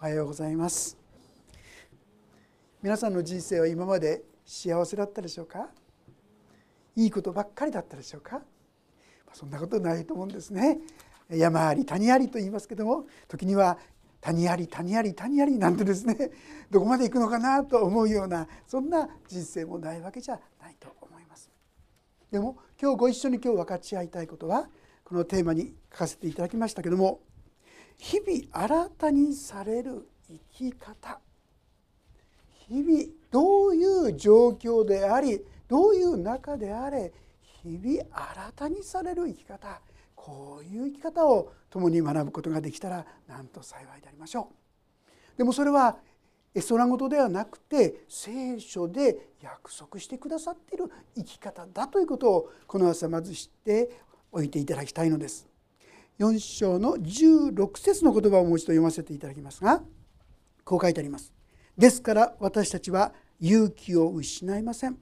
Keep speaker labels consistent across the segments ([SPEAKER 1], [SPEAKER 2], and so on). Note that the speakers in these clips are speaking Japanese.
[SPEAKER 1] おはようございます。皆さんの人生は今まで幸せだったでしょうか？いいことばっかりだったでしょうか？そんなことないと思うんですね。山あり谷ありと言いますけども時には谷あり谷あり谷ありなんてですね どこまで行くのかなと思うようなそんな人生もないわけじゃないと思います。でも今日ご一緒に今日分かち合いたいことはこのテーマに書かせていただきましたけども日々新たにされる生き方日々どういう状況でありどういう中であれ日々新たにされる生き方こういう生き方を共に学ぶことができたらなんと幸いでありましょう。でもそれは絵空事ではなくて聖書で約束してくださっている生き方だということをこの朝まず知っておいていただきたいのです。4章の16節の言葉をもう一度読ませていただきますがこう書いてあります。ですから私たちは勇気を失いません。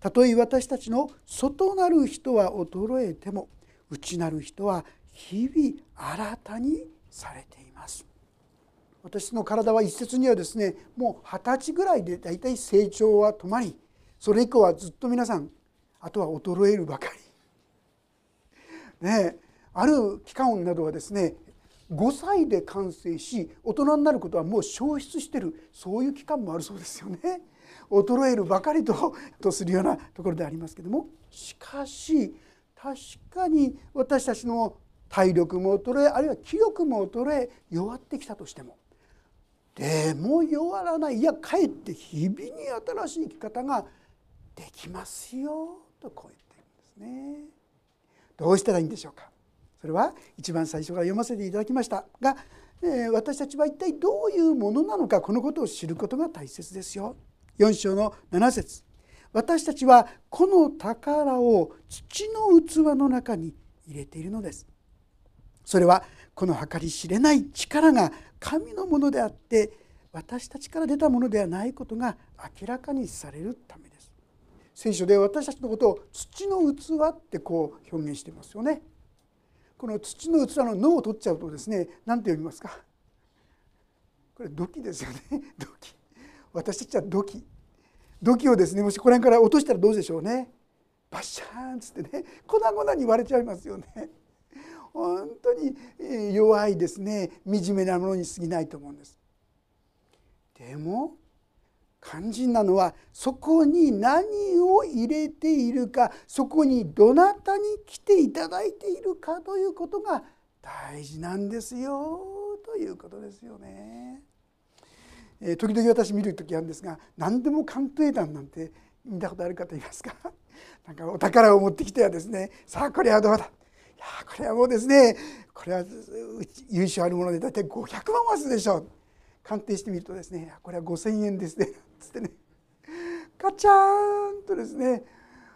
[SPEAKER 1] たとえ私たちの外なる人は衰えても内なる人は日々新たにされています私の体は一説にはですねもう二十歳ぐらいでだいたい成長は止まりそれ以降はずっと皆さんあとは衰えるばかり。ねある機関などはですね5歳で完成し大人になることはもう消失してるそういう期間もあるそうですよね。衰えるばかりととするようなところでありますけどもしかし確かに私たちの体力も衰えあるいは気力も衰え弱ってきたとしてもでも弱らないいやかえって日々に新しい生き方ができますよとこう言ってるんですね。どうしたらいいんでしょうかそれは一番最初から読ませていただきました。が、えー、私たちは一体どういうものなのかこのことを知ることが大切ですよ。4章の7節。私たちはこの宝を土の器の中に入れているのです。それはこの計り知れない力が神のものであって私たちから出たものではないことが明らかにされるためです。聖書で私たちのことを土の器ってこう表現してますよね。この土の器の「脳を取っちゃうとですね何て読みますか？これ土器ですよね。土器。私たちは土器。土器をですねもしこれから落としたらどうでしょうね。バシャーンっつってね。粉々に割れちゃいますよね。本当に弱いですね。惨めなものに過ぎないと思うんです。でも肝心なのはそこに何を入れているかそこにどなたに来ていただいているかということが大事なんですよということですよね。え時々私見る時あるんですが何でも関東団なんて見たことある方いますか？なんかお宝を持ってきてはですねさあこれはどうだ？いやこれはもうですねこれは優勝あるもので大体500万ワスでしょう鑑定してみるとですねこれは5,000円ですねつってね。カチャーンとですね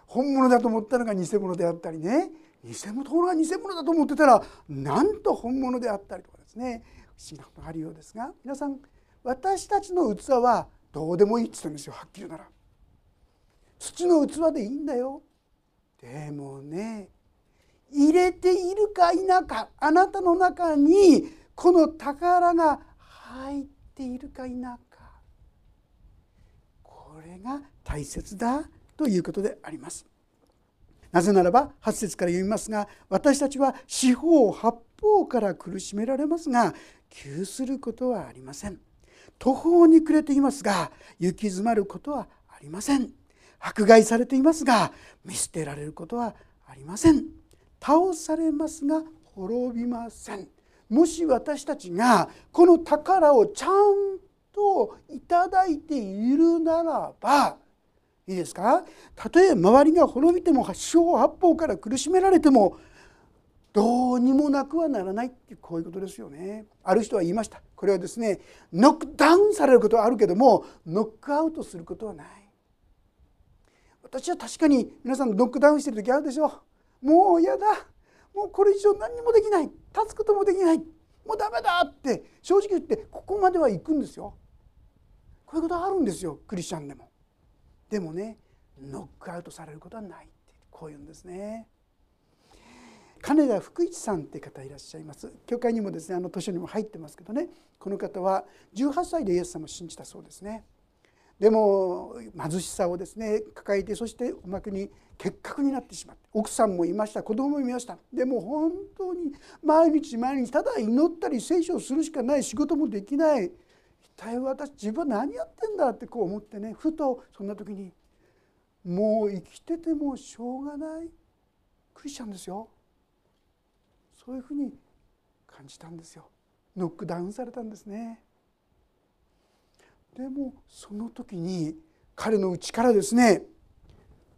[SPEAKER 1] 本物だと思ったのが偽物であったりね。偽物が偽物だと思ってたらなんと本物であったりとかですね。不思議なことがあるようですが皆さん私たちの器はどうでもいいって言ったんですよはっきり言うなら。土の器でいいんだよ。でもね入れているか否かあなたの中にこの宝が入っているか否か。これが大切だということであります。なぜならば8節から読みますが私たちは四方八方から苦しめられますが窮することはありません。途方に暮れていますが行き詰まることはありません。迫害されていますが見捨てられることはありません。倒されますが滅びません。もし私たちがこの宝をちゃんといただいているならばいいですか？たとえ周りが滅びても四方八方から苦しめられてもどうにもなくはならないってこういうことですよね。ある人は言いました。これはですねノックダウンされることはあるけどもノックアウトすることはない。私は確かに皆さんノックダウンしてる時あるでしょ。うもう嫌だ。もうこれ以上何にもできない。立つこともできない。もうダメだって正直言ってここまでは行くんですよ。こういうことあるんですよクリスチャンでも。でもねノックアウトされることはないってこういうんですね。金田福一さんって方いらっしゃいます。教会にもですねあの図書にも入ってますけどね。この方は18歳でイエス様を信じたそうですね。でも貧しさをですね抱えてそしておまけに結核になってしまって奥さんもいました子供もいました。でも本当に毎日毎日ただ祈ったり聖書をするしかない仕事もできない。一体私自分は何やってんだってこう思ってねふとそんな時にもう生きててもしょうがないクリスチャンですよ。そういうふうに感じたんですよ。ノックダウンされたんですね。でもその時に彼の内からですね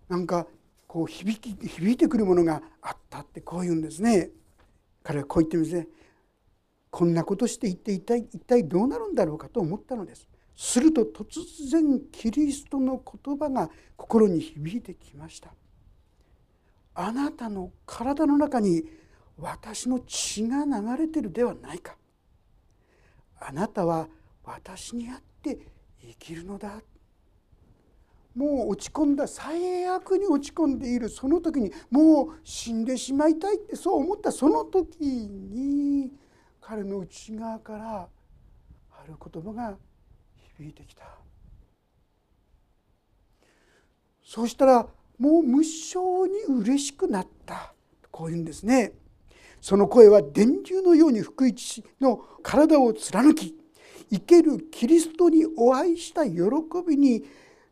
[SPEAKER 1] なんかこう響き響いてくるものがあったってこう言うんですね。彼はこう言ってるんですね。こんなことして一体一体一体どうなるんだろうかと思ったのです。すると突然キリストの言葉が心に響いてきました。あなたの体の中に私の血が流れてるではないか。あなたは私にあって生きるのだ。もう落ち込んだ最悪に落ち込んでいる。その時にもう死んでしまいたいってそう思った。その時に彼の内側からある言葉が響いてきた。そうしたらもう無性に嬉しくなった。こういうんですね。その声は電流のように福一の体を貫き生けるキリストにお会いした喜びに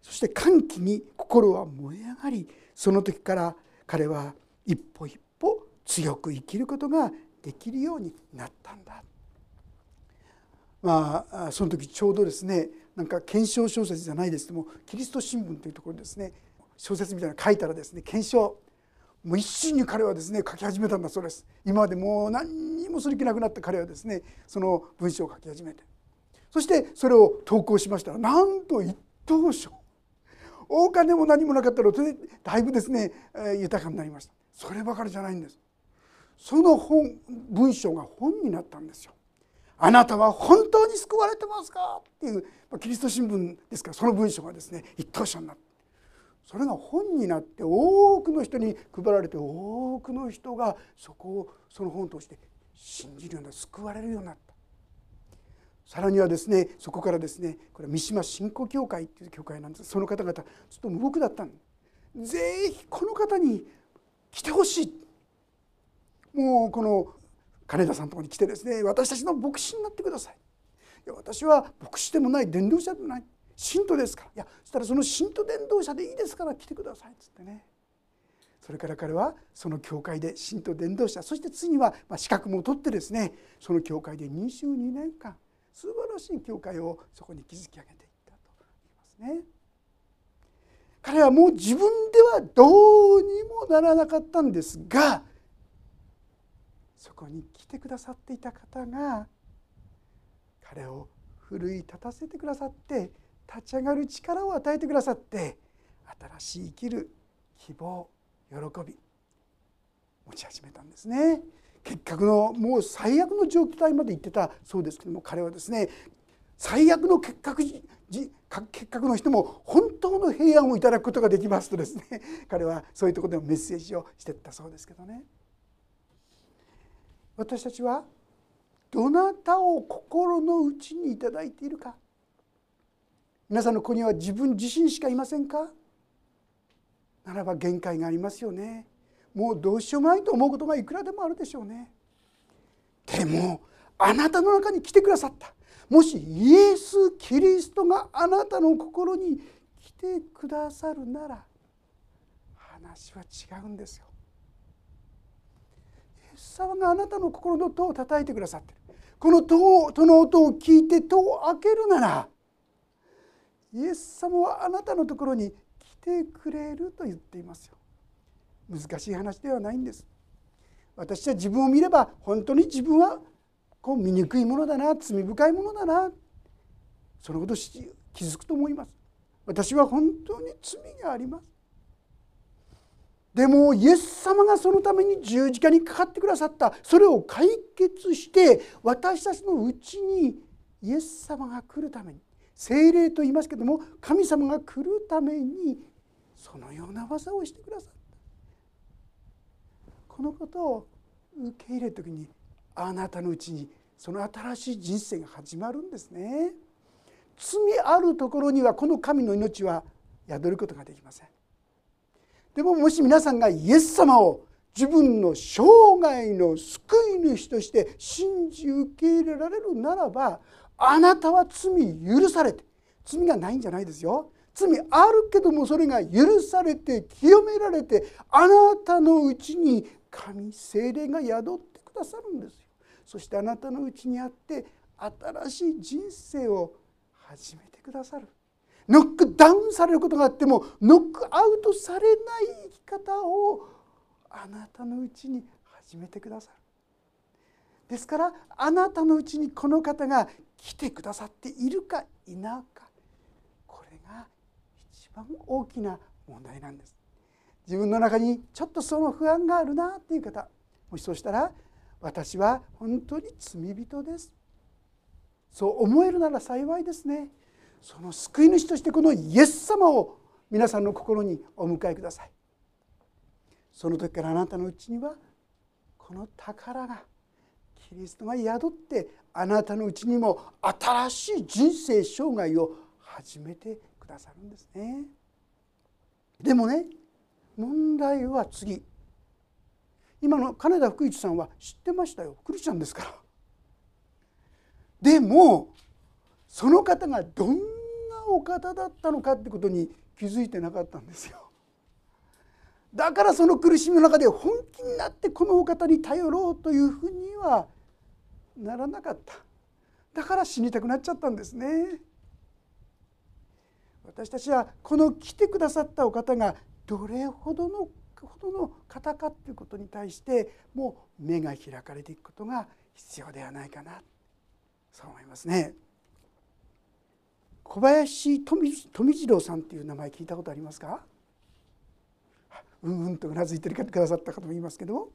[SPEAKER 1] そして歓喜に心は燃え上がりその時から彼は一歩一歩強く生きることができるようになったんだ。まあその時ちょうどですねなんか検証小説じゃないですけどもキリスト新聞というところですね小説みたいなの書いたらですね検証もう一心に彼はですね書き始めたんだそうです今までもう何にもする気なくなった彼はですねその文章を書き始めてそしてそれを投稿しました。らなんと一等賞。お金も何もなかったの。でだいぶですね豊かになりました。そればかりじゃないんです。その本文章が本になったんですよ。あなたは本当に救われてますか？っていうキリスト新聞ですからその文章がですね一等賞になった。それが本になって多くの人に配られて多くの人がそこをその本として信じるような救われるようになったさらにはですねそこからですねこれは三島信仰協会っていう協会なんです。その方々ちょっと無僕だったんぜひこの方に来てほしい。もうこの金田さんのとこに来てですね私たちの牧師になってください。いや私は牧師でもない伝道者でもない信徒ですから。いやそしたらその信徒伝道者でいいですから来てください。っつってね。それから彼はその教会で信徒伝道者そして次には資格も取ってですねその教会で22年間素晴らしい教会をそこに築き上げていったと言いますね。彼はもう自分ではどうにもならなかったんですがそこに来てくださっていた方が彼を奮い立たせてくださって立ち上がる力を与えてくださって新しい生きる希望喜び持ち始めたんですね。結核のもう最悪の状態まで行ってたそうですけども彼はですね最悪の結核結核の人も本当の平安をいただくことができますとですね 彼はそういうところでもメッセージをしてったそうですけどね。私たちはどなたを心の内にいただいているか。皆さんの子には自分自身しかいませんか。ならば限界がありますよね。もうどうしようもないと思うことがいくらでもあるでしょうねでもあなたの中に来てくださったもしイエス・キリストがあなたの心に来てくださるなら話は違うんですよ。イエス様があなたの心の戸を叩いてくださってるこの戸戸の音を聞いて戸を開けるならイエス様はあなたのところに来てくれると言っていますよ。難しい話ではないんです。私は自分を見れば本当に自分はこう醜いものだな罪深いものだなそのこと気づくと思います。私は本当に罪があります。でもイエス様がそのために十字架にかかってくださったそれを解決して私たちのうちにイエス様が来るために精霊と言いますけども神様が来るためにそのような技をしてくださったこのことを受け入れる時にあなたのうちにその新しい人生が始まるんですね。罪あるところにはこの神の命は宿ることができません。でももし皆さんがイエス様を自分の生涯の救い主として信じ受け入れられるならばあなたは罪許されて罪がないんじゃないですよ罪あるけどもそれが許されて清められてあなたのうちに神精霊が宿ってくださるんですよ。そしてあなたのうちにあって新しい人生を始めてくださる。ノックダウンされることがあってもノックアウトされない生き方をあなたのうちに始めてくださる。ですからあなたのうちにこの方が来てくださっているか否かこれが一番大きな問題なんです。自分の中にちょっとその不安があるなっていう方もしそうしたら私は本当に罪人です。そう思えるなら幸いですね。その救い主としてこのイエス様を皆さんの心にお迎えください。その時からあなたのうちにはこの宝がキリストが宿ってあなたのうちにも新しい人生生涯を始めてくださるんですね。でもね問題は次今の金田福一さんは知ってましたよクリスチャンですから。でもその方がどんなお方だったのかってことに気づいてなかったんですよ。だからその苦しみの中で本気になってこのお方に頼ろうというふうにはならなかっただから死にたくなっちゃったんですね私たちはこの来てくださったお方がどれほどのほどの方かということに対してもう目が開かれていくことが必要ではないかな。そう思いますね。小林富次郎さんっていう名前聞いたことありますか？うんうんとうなずいてくださった方もいますけど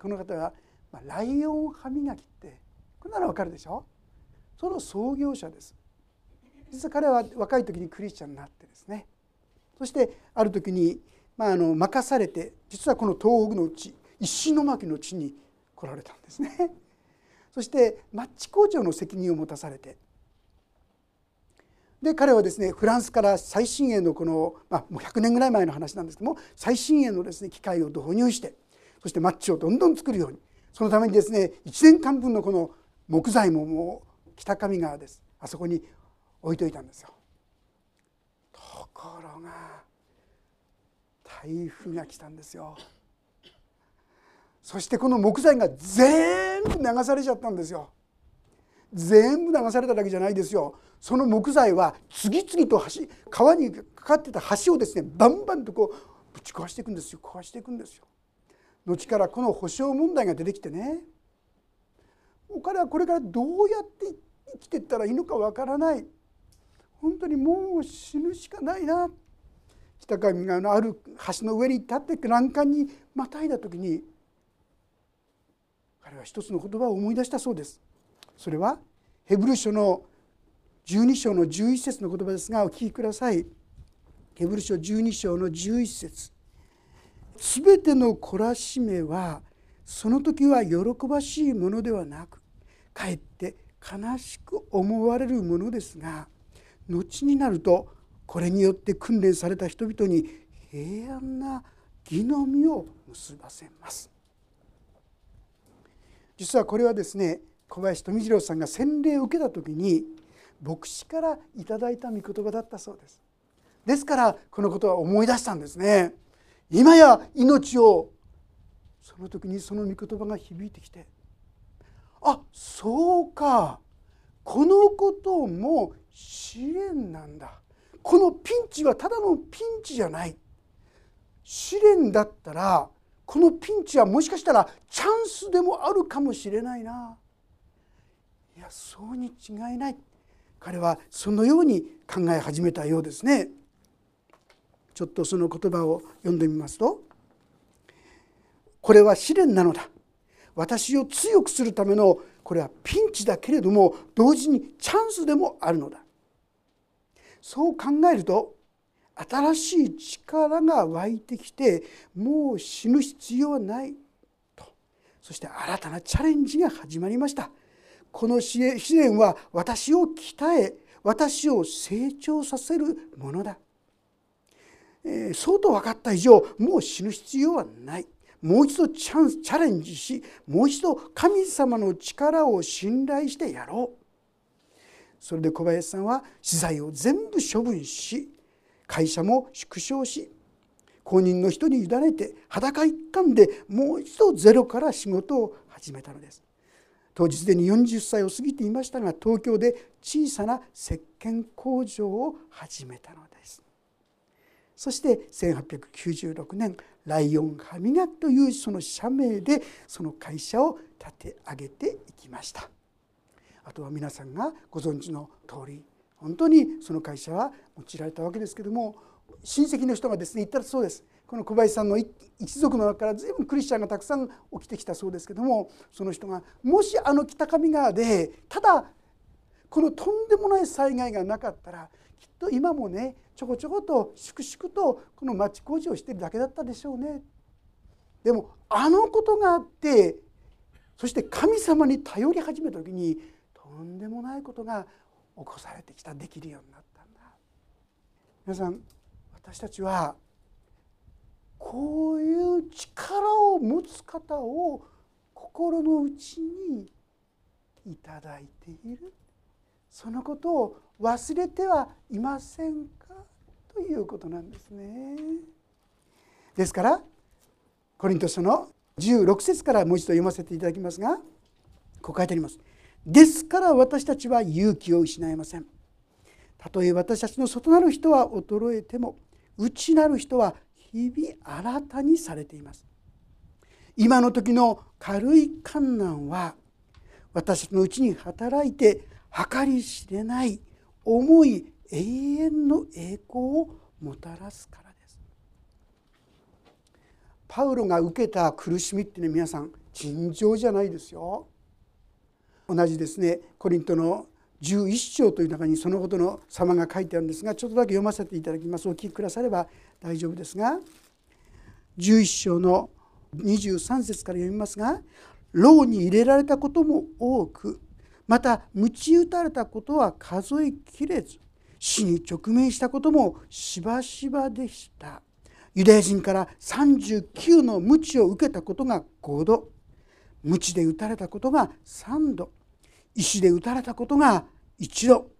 [SPEAKER 1] この方は、まあ、ライオン歯磨きってこれならわかるでしょ？その創業者です。実は彼は若い時にクリスチャンになってですね。そしてある時に、まあ、あの任されて実はこの東北のうち石巻の地に来られたんですね。そしてマッチ工場の責任を持たされて。で彼はですねフランスから最新鋭のこの、まあ、もう100年ぐらい前の話なんですけども最新鋭のですね機械を導入してそしてマッチをどんどん作るようにそのためにですね1年間分のこの木材ももう北上川です。あそこに置いといたんですよ。ところが台風が来たんですよ。そしてこの木材が全部流されちゃったんですよ。全部流されただけじゃないですよその木材は次々と橋川にかかってた橋をですねバンバンとこうぶち壊していくんですよ壊していくんですよ。後からこの保証問題が出てきてね彼はこれからどうやって生きていったらいいのかわからない本当にもう死ぬしかないな北上川のある橋の上に立って欄干にまたいだ時に彼は一つの言葉を思い出したそうです。それはヘブル書の12章の11節の言葉ですがお聞きください。ヘブル書12章の11節すべての懲らしめはその時は喜ばしいものではなくかえって悲しく思われるものですが後になるとこれによって訓練された人々に平安な義の実を結ばせます。実はこれはですね小林富次郎さんが洗礼を受けた時に牧師からいただいた御言葉だったそうです。ですからこのことは思い出したんですね。今や命をその時にその御言葉が響いてきてあそうか。このことも試練なんだ。このピンチはただのピンチじゃない。試練だったらこのピンチはもしかしたらチャンスでもあるかもしれないな。いやそうに違いない。彼はそのように考え始めたようですね。ちょっとその言葉を読んでみますと「これは試練なのだ。私を強くするためのこれはピンチだけれども同時にチャンスでもあるのだ」そう考えると新しい力が湧いてきてもう死ぬ必要はない。と。そして新たなチャレンジが始まりました。この試練は私を鍛え私を成長させるものだ、えー、そうと分かった以上もう死ぬ必要はない。もう一度チャンスチャレンジしもう一度神様の力を信頼してやろう。それで小林さんは資材を全部処分し会社も縮小し後任の人に委ねて裸一貫でもう一度ゼロから仕事を始めたのです。当時すでに40歳を過ぎていましたが東京で小さな石鹸工場を始めたのです。そして1896年ライオン歯磨きというその社名でその会社を立て上げていきました。あとは皆さんがご存知の通り本当にその会社は用いられたわけですけども親戚の人がですね言ったらそうです。この小林さんの一族の中から随分クリスチャンがたくさん起きてきたそうですけどもその人がもしあの北上川でただこのとんでもない災害がなかったらきっと今もねちょこちょこと粛々とこの町工事をしてるだけだったでしょうね。でもあのことがあってそして神様に頼り始めた時にとんでもないことが起こされてきたできるようになったんだ。皆さん私たちはこういう力を持つ方を心の内にいただいているそのことを忘れてはいませんか？ということなんですね。ですからコリント書の16節からもう一度読ませていただきますがこう書いてあります。ですから私たちは勇気を失いません。たとえ私たちの外なる人は衰えても内なる人は日々新たにされています今の時の軽い観難は私たちのうちに働いて計り知れない重い永遠の栄光をもたらすからです。パウロが受けた苦しみってね皆さん尋常じゃないですよ。同じですねコリントの11章という中にそのことの様が書いてあるんですがちょっとだけ読ませていただきます。お聞きくだされば大丈夫ですが11章の23節から読みますが「牢に入れられたことも多くまた鞭打たれたことは数えきれず死に直面したこともしばしばでした」ユダヤ人から39の鞭を受けたことが5度。鞭で打たれたことが3度。石で打たれたことが1度。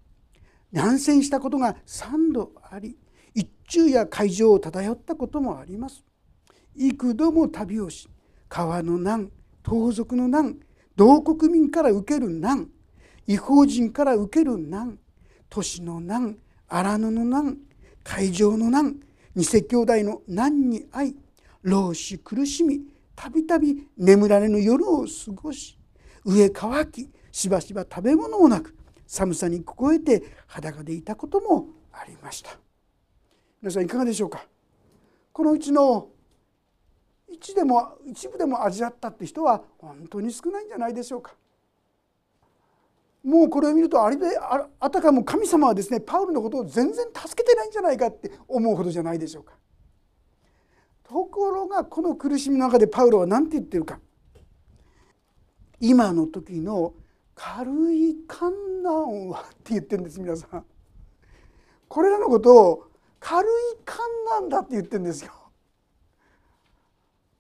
[SPEAKER 1] 難戦したことが3度あり一昼や海上を漂ったこともあります。幾度も旅をし川の難盗賊の難同国民から受ける難違法人から受ける難都市の難荒野の難海上の難偽兄弟の難に遭い老死苦しみたびたび眠られぬ夜を過ごし上乾きしばしば食べ物もなく寒さに凍えて裸でいたこともありました。皆さんいかがでしょうか？このうちの一でも一部でも味わったって人は本当に少ないんじゃないでしょうか。もうこれを見るとあれであたかも神様はですねパウルのことを全然助けてないんじゃないかって思うほどじゃないでしょうか。ところがこの苦しみの中でパウロは何て言ってるか。今の時の軽い観難はって言ってるんです皆さん。これらのことを軽い観難だって言ってるんですよ。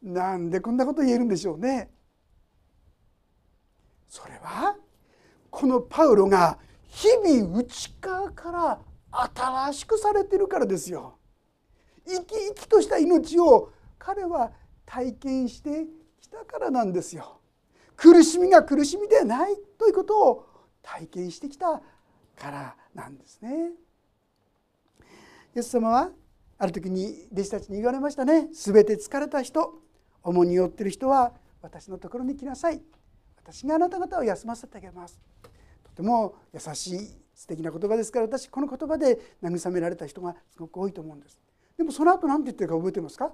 [SPEAKER 1] なんでこんなこと言えるんでしょうね。それはこのパウロが日々内側から新しくされてるからですよ。生き生きとした命を彼は体験してきたからなんですよ。苦しみが苦しみではないということを体験してきたからなんですね。イエス様はある時に弟子たちに言われましたね「すべて疲れた人重荷に負ってる人は私のところに来なさい。私があなた方を休ませてあげます」とても優しい素敵な言葉ですから私この言葉で慰められた人がすごく多いと思うんです。でもその後何て言ってるか覚えてますか？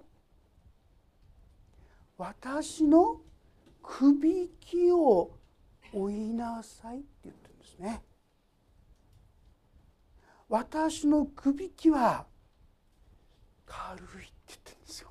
[SPEAKER 1] 私のくびきを追いなさいって言ってるんですね。私のくびきは軽いって言ってるんですよ。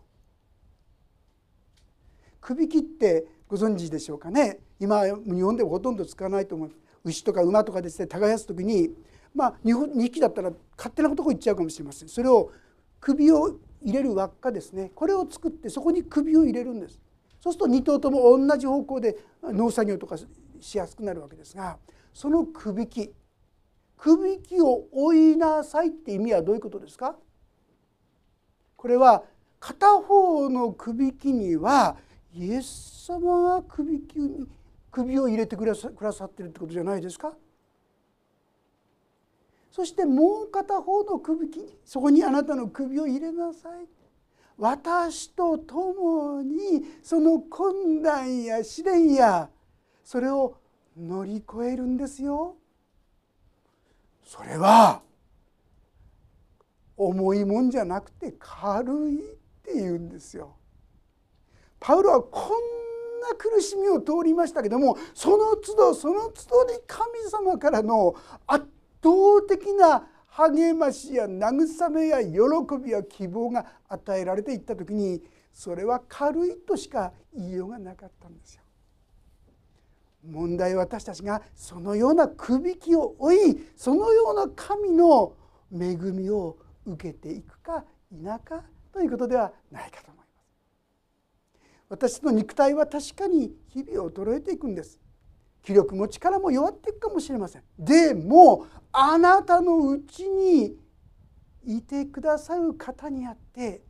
[SPEAKER 1] くびきってごご存知でしょうかね？今日本ではほとんど使わないと思う牛とか馬とかですね耕す時にまあ2匹だったら勝手なとこ行っちゃうかもしれません。それを首を入れる輪っかですね。これを作ってそこに首を入れるんです。そうすると2頭とも同じ方向で農作業とかしやすくなるわけですがそのくびきくびきを追いなさいって意味はどういうことですか？これは片方のくびきにはイエス様が首に首を入れてくださってるってことじゃないですか？そしてもう片方の首そこにあなたの首を入れなさい私と共にその困難や試練やそれを乗り越えるんですよ。それは重いもんじゃなくて軽いって言うんですよ。パウロはこんな苦しみを通りましたけどもその都度その都度に神様からの圧倒的な励ましや慰めや喜びや希望が与えられていった時にそれは軽いとしか言いようがなかったんですよ。問題は私たちがそのようなくびきを追いそのような神の恵みを受けていくか否かということではないかと思います。私の肉体は確かに日々衰えていくんです。気力も力も弱っていくかもしれません。でもあなたのうちにいてくださる方にあって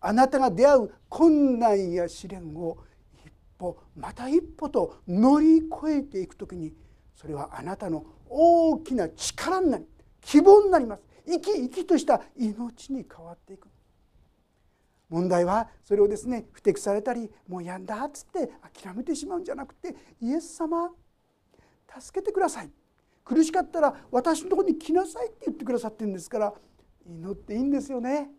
[SPEAKER 1] あなたが出会う困難や試練を一歩また一歩と乗り越えていく時にそれはあなたの大きな力になり希望になります生き生きとした命に変わっていく問題はそれをですねふてくされたりもうやんだっつって諦めてしまうんじゃなくてイエス様助けてください。苦しかったら私のとこに来なさいって言ってくださってるんですから祈っていいんですよね。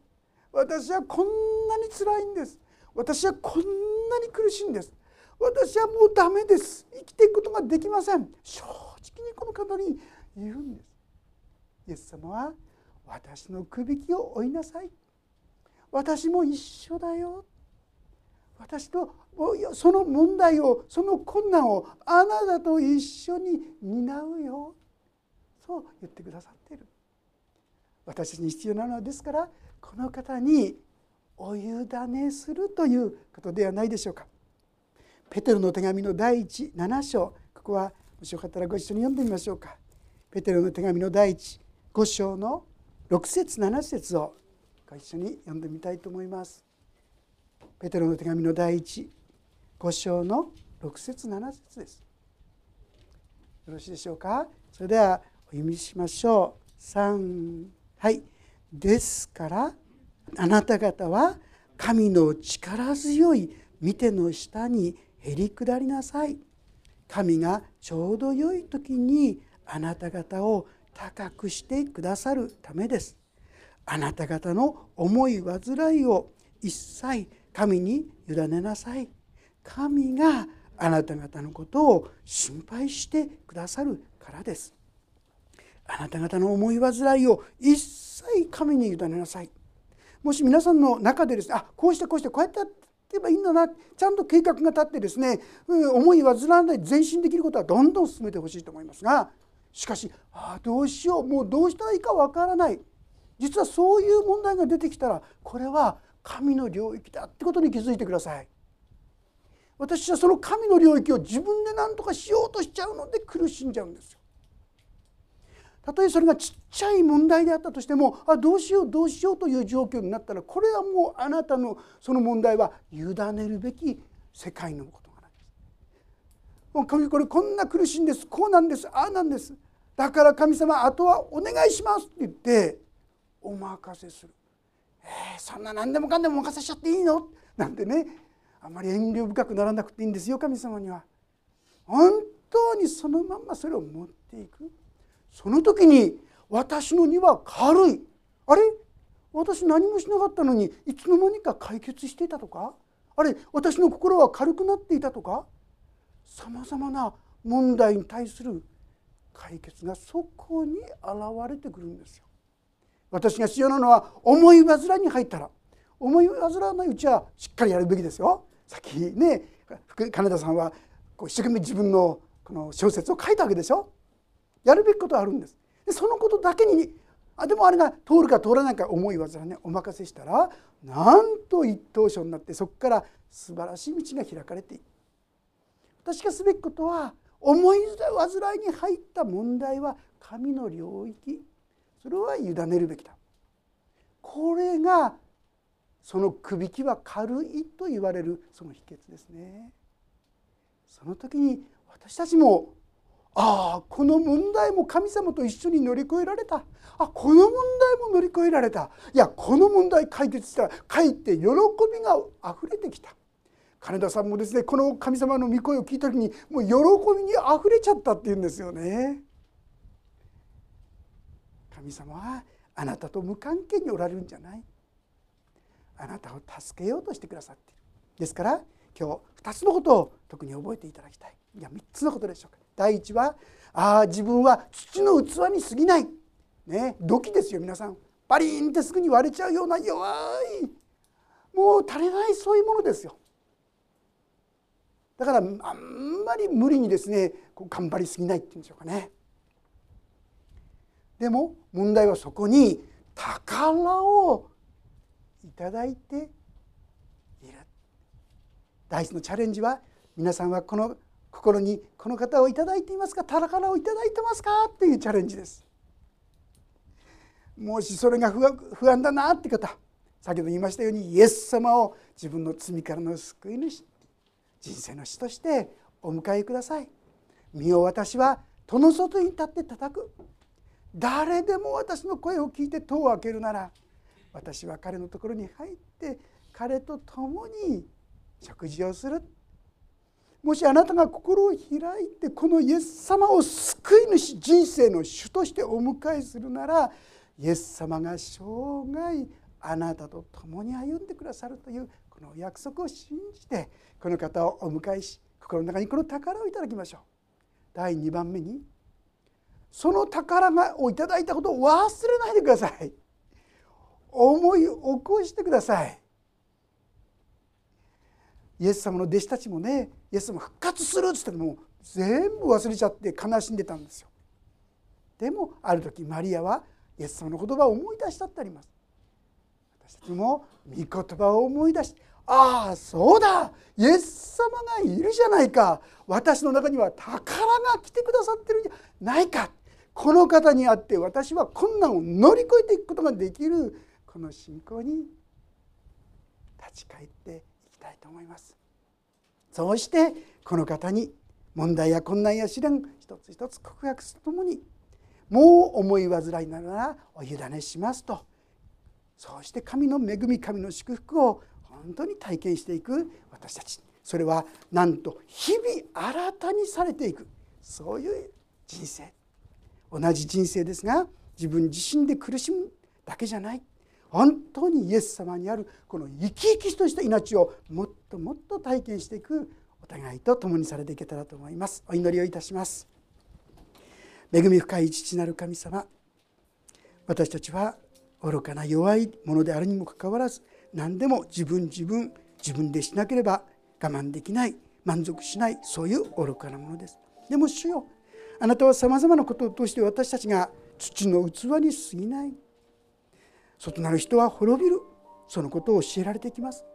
[SPEAKER 1] 私はこんなに辛いんです。私はこんなに苦しいんです。私はもうダメです。生きていくことができません。正直にこの方に言うんです。イエス様は私のくびきを追いなさい。私も一緒だよ。私とその問題をその困難をあなたと一緒に担うよ。そう言ってくださっている。私に必要なのはですからこの方にお委ねするということではないでしょうか。ペテロの手紙の第17章。ここはもしよかったらご一緒に読んでみましょうか。ペテロの手紙の第15章の6節7節をご一緒に読んでみたいと思います。ペテロの手紙の第15章の6節7節です。よろしいでしょうか？それではお読みしましょう。3はい。ですからあなた方は神の力強い見ての下にへり下りなさい。神がちょうど良い時にあなた方を高くしてくださるためです。あなた方の思い煩いを一切神に委ねなさい。神があなた方のことを心配してくださるからです。あなた方の思い煩いを一切神に委ねなさい。もし皆さんの中でですねあこうしてこうしてこうやってやってればいいんだな。ちゃんと計画が立ってですね、うん、思い煩わない前進できることはどんどん進めてほしいと思いますがしかしあどうしようもうどうしたらいいかわからない。実はそういう問題が出てきたらこれは神の領域だってことに気づいてください。私はその神の領域を自分で何とかしようとしちゃうので苦しんじゃうんですよ。たとえそれがちっちゃい問題であったとしてもあどうしようどうしようという状況になったらこれはもうあなたのその問題は委ねるべき世界のことがない。もう神これこんな苦しいんですこうなんですああなんです。だから神様あとはお願いしますって言ってお任せする。えー、そんな何でもかんでもお任せしちゃっていいの？なんてね。あまり遠慮深くならなくていいんですよ神様には。本当にそのまんまそれを持っていく。その時に私の荷は軽い。あれ？私何もしなかったのにいつの間にか解決していたとか？あれ？私の心は軽くなっていたとか？さまざまな問題に対する解決がそこに現れてくるんですよ。私が必要なのは思い煩いに入ったら思い煩わないうちはしっかりやるべきですよ。さっきね金田さんはこう一生懸命自分のこの小説を書いたわけでしょ。やるべきことはあるんです。でそのことだけにあでもあれが通るか通らないか思いわずねお任せしたらなんと一等賞になってそこから素晴らしい道が開かれていく。私がすべきことは思い煩いに入った問題は神の領域。それは委ねるべきだ。これがそのくびきは軽いと言われるその秘訣ですね。その時に私たちもああこの問題も神様と一緒に乗り越えられた。あこの問題も乗り越えられた。いやこの問題解決したらかえって喜びがあふれてきた。金田さんもですねこの神様の御声を聞いた時にもう喜びにあふれちゃったっていうんですよね。神様はあなたと無関係におられるんじゃない。あなたを助けようとしてくださっている。ですから今日2つのことを特に覚えていただきたい。いや3つのことでしょうか。第一はああ自分は土の器に過ぎない。ね土器ですよ皆さん。パリンってすぐに割れちゃうような弱い。もう足りないそういうものですよ。だからあんまり無理にですね頑張りすぎないっていうんでしょうかね。でも問題はそこに宝をいただいている。第一のチャレンジは皆さんはこの心にこの方をいただいていますか。宝をいただいてますかっていうチャレンジです。もしそれが不安だなって方先ほど言いましたようにイエス様を自分の罪からの救い主人生の死としてお迎えください。身を私は戸の外に立って叩く。誰でも私の声を聞いて戸を開けるなら私は彼のところに入って彼と共に食事をするもしあなたが心を開いてこのイエス様を救い主人生の主としてお迎えするならイエス様が生涯あなたと共に歩んでくださるというこの約束を信じてこの方をお迎えし心の中にこの宝をいただきましょう。第2番目にその宝をいただいたことを忘れないでください。思い起こしてください。イエス様の弟子たちもねイエス様復活するっつってもう全部忘れちゃって悲しんでたんですよ。でもある時マリアはイエス様の言葉を思い出したってあります。私たちも御言葉を思い出してああそうだ。イエス様がいるじゃないか。私の中には宝が来てくださってるんじゃないか。この方にあって私は困難を乗り越えていくことができるこの信仰に立ち返っていきたいと思います。そうしてこの方に問題や困難や試練一つ一つ告白するとともにもう思い煩いながらお委ねしますと。そうして神の恵み神の祝福を本当に体験していく私たち。それはなんと日々新たにされていくそういう人生。同じ人生ですが自分自身で苦しむだけじゃない。本当にイエス様にあるこの生き生きとした命をもっともっと体験していくお互いと共にされていけたらと思います。お祈りをいたします。恵み深い父なる神様私たちは愚かな弱いものであるにもかかわらず何でも自分自分自分でしなければ我慢できない満足しないそういう愚かなものです。でも主よあなたはさまざまなことを通して私たちが土の器に過ぎない。外なる人は滅びる。そのことを教えられていきます。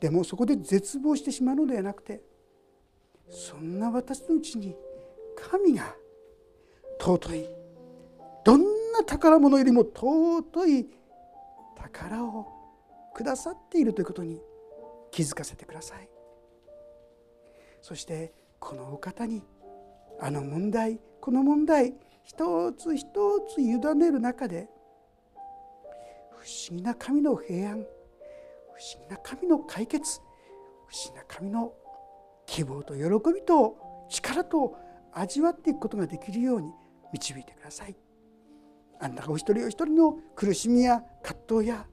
[SPEAKER 1] でもそこで絶望してしまうのではなくてそんな私のうちに神が尊い。どんな宝物よりも尊い宝をくださっているということに気づかせてください。そしてこのお方にあの問題この問題一つ一つ委ねる中で不思議な神の平安不思議な神の解決不思議な神の希望と喜びと力と味わっていくことができるように導いてください。あんたがお一人お一人の苦しみや葛藤や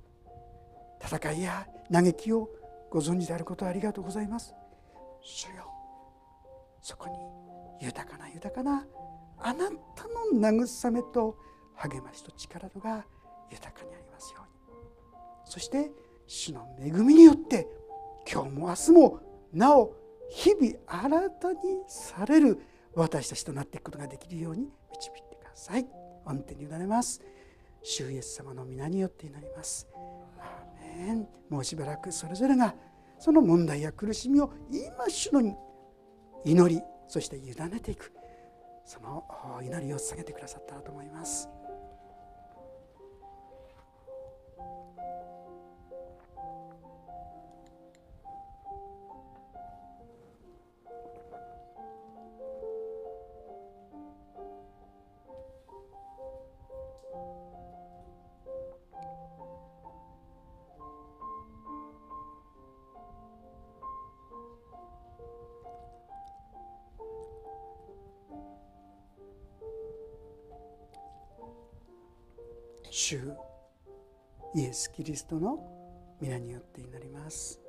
[SPEAKER 1] 戦いや嘆きをご存知であることをありがとうございます。主よそこに豊かな豊かなあなたの慰めと励ましと力とが豊かにありますように。そして主の恵みによって今日も明日もなお日々新たにされる私たちとなっていくことができるように導いてください。御手に委ねます。主イエス様の皆によって祈ります。アーメン。もうしばらくそれぞれがその問題や苦しみを今主の祈りそして委ねていくその祈りを捧げてくださったらと思います。キリストの皆によって祈ります。